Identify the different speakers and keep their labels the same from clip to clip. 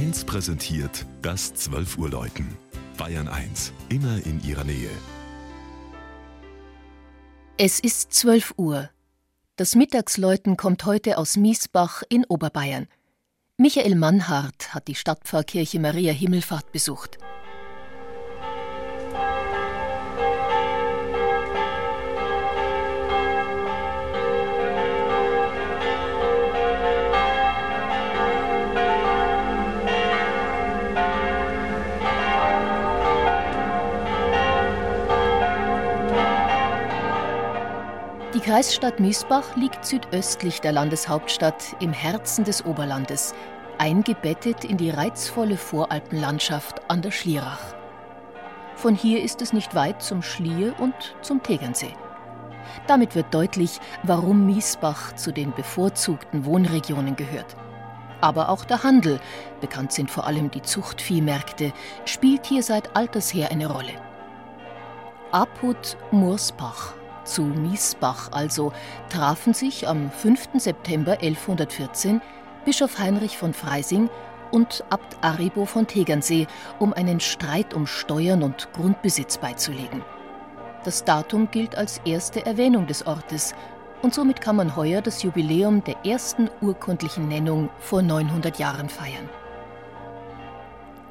Speaker 1: 1 präsentiert das 12 Uhr Läuten. Bayern 1, immer in ihrer Nähe.
Speaker 2: Es ist 12 Uhr. Das Mittagsläuten kommt heute aus Miesbach in Oberbayern. Michael Mannhardt hat die Stadtpfarrkirche Maria Himmelfahrt besucht. Die Kreisstadt Miesbach liegt südöstlich der Landeshauptstadt im Herzen des Oberlandes, eingebettet in die reizvolle Voralpenlandschaft an der Schlierach. Von hier ist es nicht weit zum Schlier und zum Tegernsee. Damit wird deutlich, warum Miesbach zu den bevorzugten Wohnregionen gehört. Aber auch der Handel, bekannt sind vor allem die Zuchtviehmärkte, spielt hier seit alters her eine Rolle. Apud Mursbach zu Miesbach also, trafen sich am 5. September 1114 Bischof Heinrich von Freising und Abt Aribo von Tegernsee, um einen Streit um Steuern und Grundbesitz beizulegen. Das Datum gilt als erste Erwähnung des Ortes und somit kann man heuer das Jubiläum der ersten urkundlichen Nennung vor 900 Jahren feiern.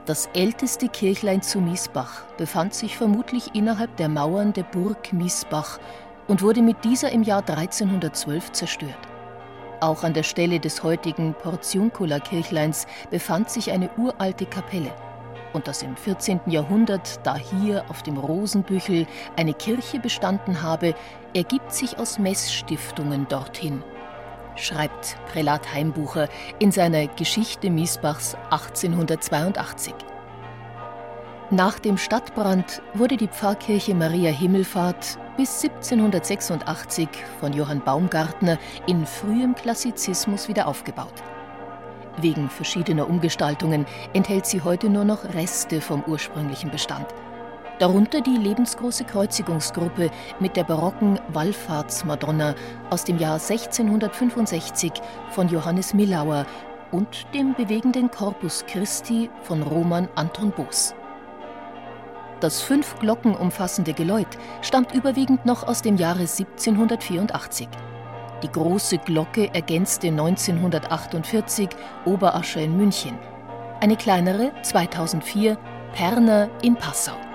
Speaker 2: Das älteste Kirchlein zu Miesbach befand sich vermutlich innerhalb der Mauern der Burg Miesbach und wurde mit dieser im Jahr 1312 zerstört. Auch an der Stelle des heutigen Portiuncula-Kirchleins befand sich eine uralte Kapelle. Und dass im 14. Jahrhundert da hier auf dem Rosenbüchel eine Kirche bestanden habe, ergibt sich aus Messstiftungen dorthin, schreibt Prälat Heimbucher in seiner Geschichte Miesbachs 1882. Nach dem Stadtbrand wurde die Pfarrkirche Maria Himmelfahrt bis 1786 von Johann Baumgartner in frühem Klassizismus wieder aufgebaut. Wegen verschiedener Umgestaltungen enthält sie heute nur noch Reste vom ursprünglichen Bestand. Darunter die lebensgroße Kreuzigungsgruppe mit der barocken Wallfahrtsmadonna aus dem Jahr 1665 von Johannes Millauer und dem bewegenden Corpus Christi von Roman Anton Boos. Das fünf Glocken umfassende Geläut stammt überwiegend noch aus dem Jahre 1784. Die große Glocke ergänzte 1948 Oberascher in München. Eine kleinere 2004 Perner in Passau.